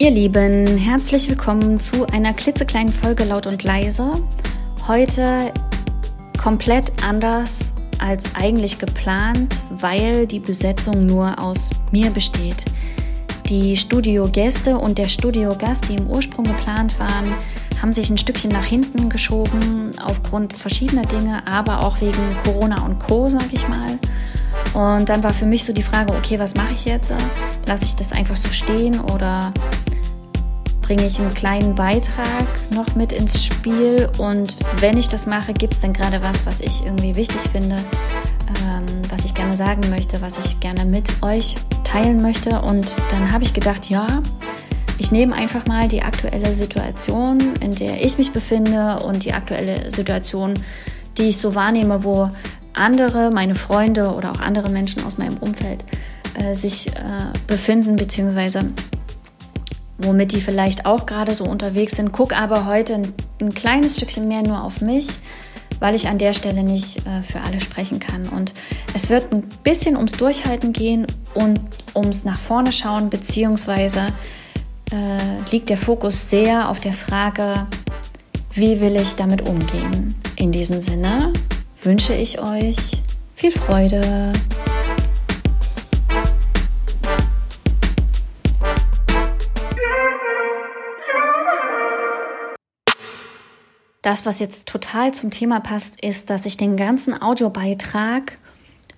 Ihr Lieben, herzlich willkommen zu einer klitzekleinen Folge laut und leise. Heute komplett anders als eigentlich geplant, weil die Besetzung nur aus mir besteht. Die Studiogäste und der Studiogast, die im Ursprung geplant waren, haben sich ein Stückchen nach hinten geschoben aufgrund verschiedener Dinge, aber auch wegen Corona und Co, sag ich mal. Und dann war für mich so die Frage, okay, was mache ich jetzt? Lasse ich das einfach so stehen oder bringe ich einen kleinen Beitrag noch mit ins Spiel und wenn ich das mache, gibt es dann gerade was, was ich irgendwie wichtig finde, ähm, was ich gerne sagen möchte, was ich gerne mit euch teilen möchte. Und dann habe ich gedacht, ja, ich nehme einfach mal die aktuelle Situation, in der ich mich befinde und die aktuelle Situation, die ich so wahrnehme, wo andere, meine Freunde oder auch andere Menschen aus meinem Umfeld äh, sich äh, befinden, beziehungsweise womit die vielleicht auch gerade so unterwegs sind. Guck aber heute ein, ein, kleines Stückchen mehr nur auf mich, weil ich an der Stelle nicht äh, für alle sprechen kann. Und es wird ein bisschen ums Durchhalten gehen und ums nach vorne schauen, beziehungsweise äh, liegt der Fokus sehr auf der Frage, wie will ich damit umgehen. In diesem Sinne wünsche ich euch viel Freude. Das, was jetzt total zum Thema passt, ist, dass ich den ganzen Audiobeitrag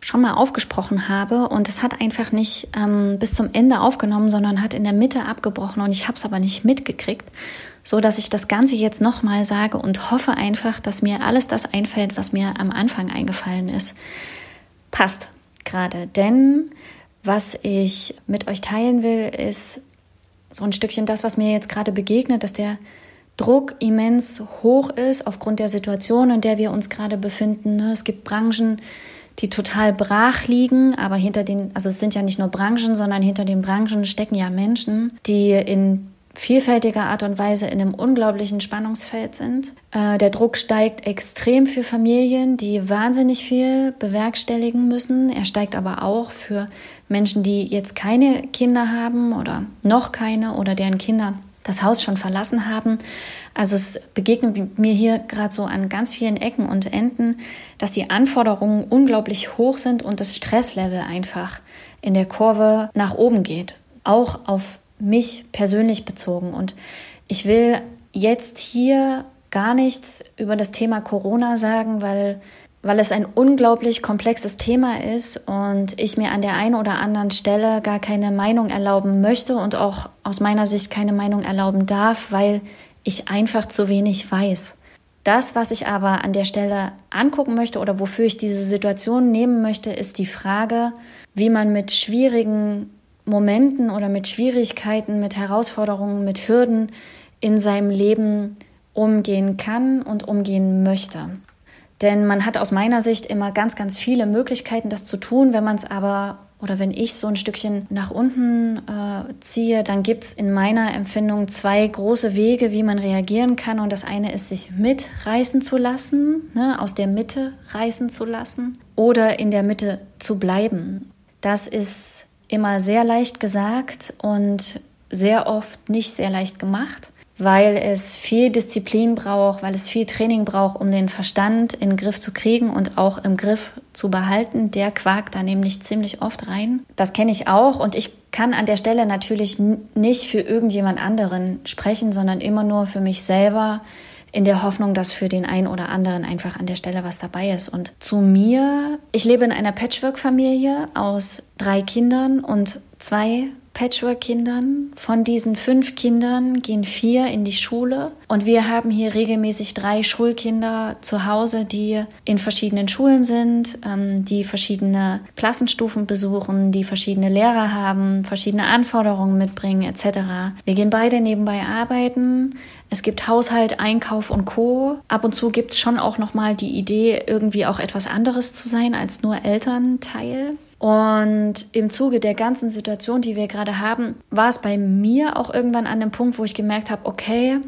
schon mal aufgesprochen habe und es hat einfach nicht ähm, bis zum Ende aufgenommen, sondern hat in der Mitte abgebrochen und ich habe es aber nicht mitgekriegt, so dass ich das Ganze jetzt nochmal sage und hoffe einfach, dass mir alles das einfällt, was mir am Anfang eingefallen ist. Passt gerade, denn was ich mit euch teilen will, ist so ein Stückchen das, was mir jetzt gerade begegnet, dass der Druck immens hoch ist aufgrund der Situation, in der wir uns gerade befinden. Ne? Es gibt Branchen, die total brach liegen, aber hinter den, also es sind ja nicht nur Branchen, sondern hinter den Branchen stecken ja Menschen, die in vielfältiger Art und Weise in einem unglaublichen Spannungsfeld sind. Äh, der Druck steigt extrem für Familien, die wahnsinnig viel bewerkstelligen müssen. Er steigt aber auch für Menschen, die jetzt keine Kinder haben oder noch keine oder deren Kinder das Haus schon verlassen haben. Also es begegnet mir hier gerade so an ganz vielen Ecken und Enden, dass die Anforderungen unglaublich hoch sind und das Stresslevel einfach in der Kurve nach oben geht. Auch auf mich persönlich bezogen. Und ich will jetzt hier gar nichts über das Thema Corona sagen, weil weil es ein unglaublich komplexes Thema ist und ich mir an der einen oder anderen Stelle gar keine Meinung erlauben möchte und auch aus meiner Sicht keine Meinung erlauben darf, weil ich einfach zu wenig weiß. Das, was ich aber an der Stelle angucken möchte oder wofür ich diese Situation nehmen möchte, ist die Frage, wie man mit schwierigen Momenten oder mit Schwierigkeiten, mit Herausforderungen, mit Hürden in seinem Leben umgehen kann und umgehen möchte. Denn man hat aus meiner Sicht immer ganz, ganz viele Möglichkeiten, das zu tun. Wenn man es aber oder wenn ich so ein Stückchen nach unten äh, ziehe, dann gibt es in meiner Empfindung zwei große Wege, wie man reagieren kann. Und das eine ist, sich mitreißen zu lassen, ne, aus der Mitte reißen zu lassen oder in der Mitte zu bleiben. Das ist immer sehr leicht gesagt und sehr oft nicht sehr leicht gemacht weil es viel Disziplin braucht, weil es viel Training braucht, um den Verstand in den Griff zu kriegen und auch im Griff zu behalten. Der quakt da nämlich ziemlich oft rein. Das kenne ich auch und ich kann an der Stelle natürlich nicht für irgendjemand anderen sprechen, sondern immer nur für mich selber in der Hoffnung, dass für den einen oder anderen einfach an der Stelle was dabei ist. Und zu mir, ich lebe in einer Patchwork-Familie aus drei Kindern und zwei Patchwork-Kindern. Von diesen fünf Kindern gehen vier in die Schule und wir haben hier regelmäßig drei Schulkinder zu Hause, die in verschiedenen Schulen sind, ähm, die verschiedene Klassenstufen besuchen, die verschiedene Lehrer haben, verschiedene Anforderungen mitbringen etc. Wir gehen beide nebenbei arbeiten. Es gibt Haushalt, Einkauf und Co. Ab und zu gibt es schon auch nochmal die Idee, irgendwie auch etwas anderes zu sein als nur Elternteil. Und im Zuge der ganzen Situation, die wir gerade haben, war es bei mir auch irgendwann an dem Punkt, wo ich gemerkt habe, okay,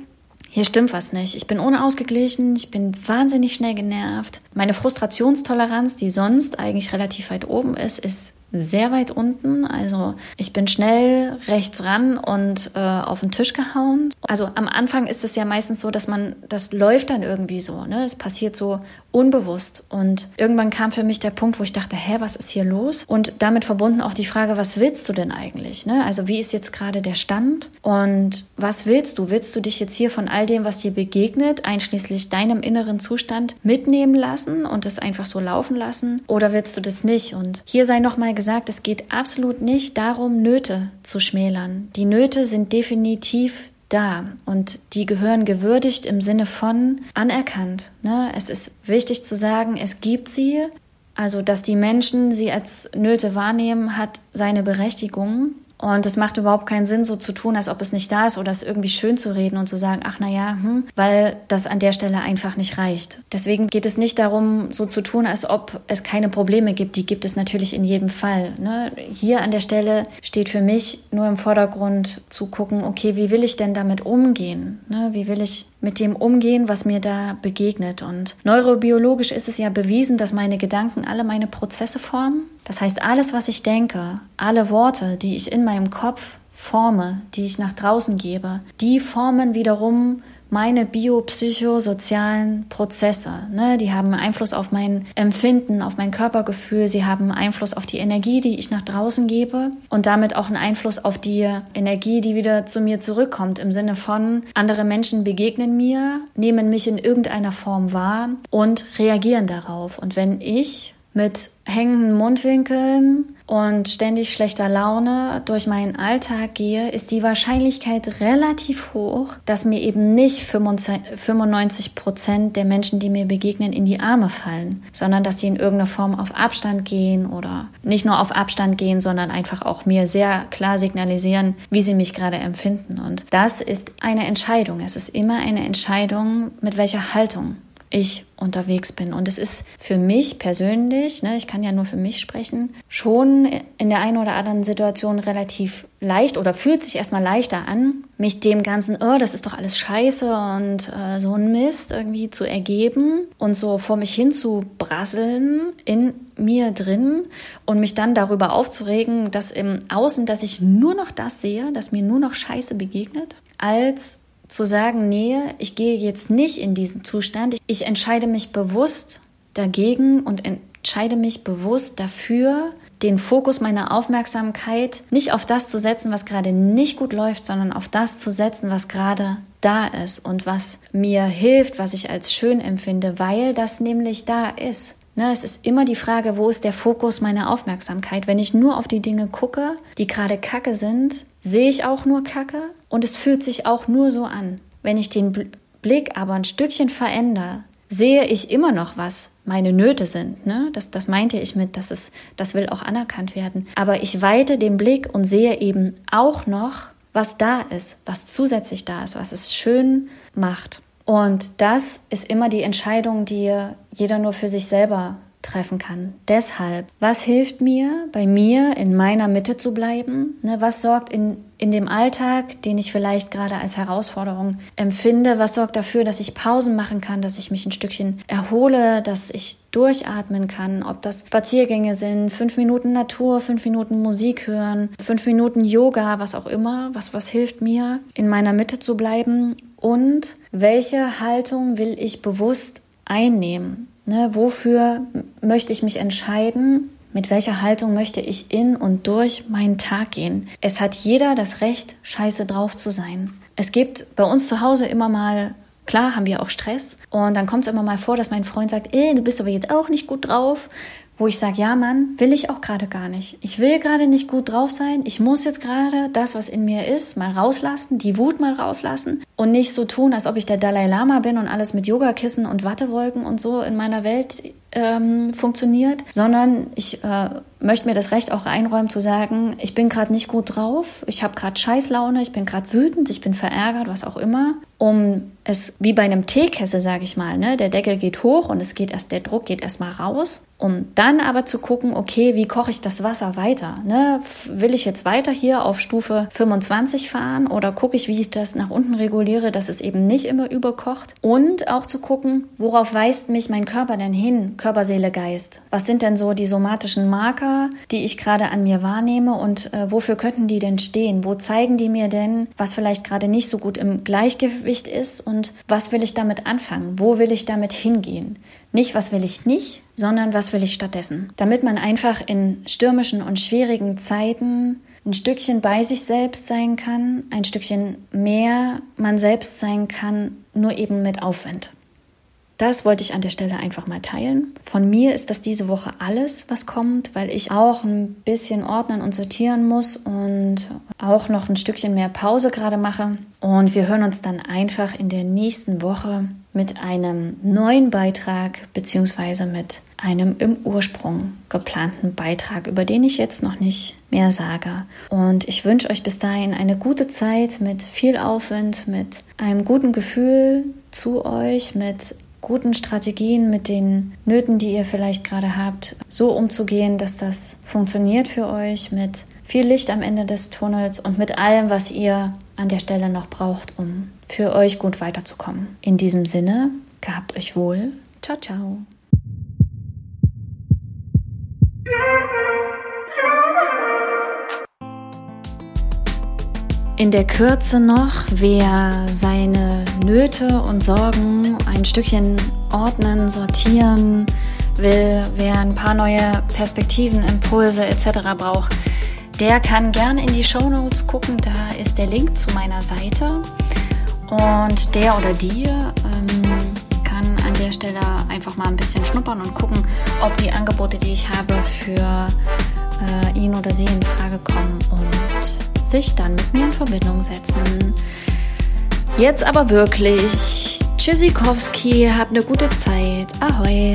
hier stimmt was nicht. Ich bin unausgeglichen, ich bin wahnsinnig schnell genervt. Meine Frustrationstoleranz, die sonst eigentlich relativ weit oben ist, ist sehr weit unten. Also ich bin schnell rechts ran und äh, auf den Tisch gehauen. Also am Anfang ist es ja meistens so, dass man, das läuft dann irgendwie so. Ne? Es passiert so unbewusst. Und irgendwann kam für mich der Punkt, wo ich dachte, hä, was ist hier los? Und damit verbunden auch die Frage, was willst du denn eigentlich? Ne? Also wie ist jetzt gerade der Stand? Und was willst du? Willst du dich jetzt hier von all dem, was dir begegnet, einschließlich deinem inneren Zustand, mitnehmen lassen und es einfach so laufen lassen? Oder willst du das nicht? Und hier sei nochmal gesagt, es geht absolut nicht darum, Nöte zu schmälern. Die Nöte sind definitiv da und die gehören gewürdigt im Sinne von anerkannt. Ne? Es ist wichtig zu sagen, es gibt sie. Also, dass die Menschen sie als Nöte wahrnehmen, hat seine Berechtigung. Und es macht überhaupt keinen Sinn, so zu tun, als ob es nicht da ist oder es irgendwie schön zu reden und zu sagen, ach na ja, hm, weil das an der Stelle einfach nicht reicht. Deswegen geht es nicht darum, so zu tun, als ob es keine Probleme gibt. Die gibt es natürlich in jedem Fall. Ne? Hier an der Stelle steht für mich nur im Vordergrund zu gucken, okay, wie will ich denn damit umgehen? Ne? Wie will ich mit dem umgehen, was mir da begegnet. Und neurobiologisch ist es ja bewiesen, dass meine Gedanken alle meine Prozesse formen. Das heißt, alles, was ich denke, alle Worte, die ich in meinem Kopf forme, die ich nach draußen gebe, die formen wiederum meine biopsychosozialen Prozesse. Ne? Die haben Einfluss auf mein Empfinden, auf mein Körpergefühl, sie haben Einfluss auf die Energie, die ich nach draußen gebe und damit auch einen Einfluss auf die Energie, die wieder zu mir zurückkommt, im Sinne von, andere Menschen begegnen mir, nehmen mich in irgendeiner Form wahr und reagieren darauf. Und wenn ich mit hängenden Mundwinkeln und ständig schlechter Laune durch meinen Alltag gehe, ist die Wahrscheinlichkeit relativ hoch, dass mir eben nicht 95 Prozent der Menschen, die mir begegnen, in die Arme fallen, sondern dass sie in irgendeiner Form auf Abstand gehen oder nicht nur auf Abstand gehen, sondern einfach auch mir sehr klar signalisieren, wie sie mich gerade empfinden. Und das ist eine Entscheidung. Es ist immer eine Entscheidung, mit welcher Haltung ich unterwegs bin. Und es ist für mich persönlich, ne, ich kann ja nur für mich sprechen, schon in der einen oder anderen Situation relativ leicht oder fühlt sich erstmal leichter an, mich dem ganzen, oh, das ist doch alles scheiße und äh, so ein Mist irgendwie zu ergeben und so vor mich hin zu brasseln in mir drin und mich dann darüber aufzuregen, dass im Außen, dass ich nur noch das sehe, dass mir nur noch Scheiße begegnet, als zu sagen, nee, ich gehe jetzt nicht in diesen Zustand. Ich entscheide mich bewusst dagegen und entscheide mich bewusst dafür, den Fokus meiner Aufmerksamkeit nicht auf das zu setzen, was gerade nicht gut läuft, sondern auf das zu setzen, was gerade da ist und was mir hilft, was ich als schön empfinde, weil das nämlich da ist. Ne, es ist immer die Frage, wo ist der Fokus meiner Aufmerksamkeit? Wenn ich nur auf die Dinge gucke, die gerade kacke sind, sehe ich auch nur kacke und es fühlt sich auch nur so an. Wenn ich den Blick aber ein Stückchen verändere, sehe ich immer noch, was meine Nöte sind. Ne? Das, das meinte ich mit, dass es, das will auch anerkannt werden. Aber ich weite den Blick und sehe eben auch noch, was da ist, was zusätzlich da ist, was es schön macht. Und das ist immer die Entscheidung, die jeder nur für sich selber treffen kann. Deshalb, was hilft mir, bei mir in meiner Mitte zu bleiben? Ne, was sorgt in, in dem Alltag, den ich vielleicht gerade als Herausforderung empfinde, was sorgt dafür, dass ich Pausen machen kann, dass ich mich ein Stückchen erhole, dass ich durchatmen kann, ob das Spaziergänge sind, fünf Minuten Natur, fünf Minuten Musik hören, fünf Minuten Yoga, was auch immer, was, was hilft mir, in meiner Mitte zu bleiben und welche Haltung will ich bewusst einnehmen? Ne, wofür möchte ich mich entscheiden? Mit welcher Haltung möchte ich in und durch meinen Tag gehen? Es hat jeder das Recht, scheiße drauf zu sein. Es gibt bei uns zu Hause immer mal Klar haben wir auch Stress und dann kommt es immer mal vor, dass mein Freund sagt, du bist aber jetzt auch nicht gut drauf wo ich sage, ja Mann, will ich auch gerade gar nicht. Ich will gerade nicht gut drauf sein. Ich muss jetzt gerade das, was in mir ist, mal rauslassen, die Wut mal rauslassen und nicht so tun, als ob ich der Dalai Lama bin und alles mit Yogakissen und Wattewolken und so in meiner Welt ähm, funktioniert, sondern ich äh, möchte mir das Recht auch einräumen zu sagen, ich bin gerade nicht gut drauf, ich habe gerade Scheißlaune, ich bin gerade wütend, ich bin verärgert, was auch immer, um es wie bei einem Teekessel, sage ich mal, ne, der Deckel geht hoch und es geht erst der Druck geht erstmal raus, um Dann aber zu gucken, okay, wie koche ich das Wasser weiter? Ne? Will ich jetzt weiter hier auf Stufe 25 fahren oder gucke ich, wie ich das nach unten reguliere, dass es eben nicht immer überkocht? Und auch zu gucken, worauf weist mich mein Körper denn hin? Körper, Seele, Geist. Was sind denn so die somatischen Marker, die ich gerade an mir wahrnehme und äh, wofür könnten die denn stehen? Wo zeigen die mir denn, was vielleicht gerade nicht so gut im Gleichgewicht ist und was will ich damit anfangen? Wo will ich damit hingehen? Nicht, was will ich nicht, sondern was will ich stattdessen. Damit man einfach in stürmischen und schwierigen Zeiten ein Stückchen bei sich selbst sein kann, ein Stückchen mehr man selbst sein kann, nur eben mit Aufwand. Das wollte ich an der Stelle einfach mal teilen. Von mir ist das diese Woche alles, was kommt, weil ich auch ein bisschen ordnen und sortieren muss und auch noch ein Stückchen mehr Pause gerade mache. Und wir hören uns dann einfach in der nächsten Woche mit einem neuen Beitrag beziehungsweise mit einem im Ursprung geplanten Beitrag, über den ich jetzt noch nicht mehr sage. Und ich wünsche euch bis dahin eine gute Zeit mit viel Aufwand, mit einem guten Gefühl zu euch, mit guten Strategien, mit den Nöten, die ihr vielleicht gerade habt, so umzugehen, dass das funktioniert für euch, mit viel Licht am Ende des Tunnels und mit allem, was ihr an der Stelle noch braucht, um für euch gut weiterzukommen. In diesem Sinne, gehabt euch wohl. Ciao, ciao. In der Kürze noch, wer seine Nöte und Sorgen ein Stückchen ordnen, sortieren will, wer ein paar neue Perspektiven, Impulse etc. braucht, der kann gerne in die Show Notes gucken. Da ist der Link zu meiner Seite. Und der oder die ähm, kann an der Stelle einfach mal ein bisschen schnuppern und gucken, ob die Angebote, die ich habe, für äh, ihn oder sie in Frage kommen und sich dann mit mir in Verbindung setzen. Jetzt aber wirklich. Tschüssikowski, habt eine gute Zeit. Ahoi.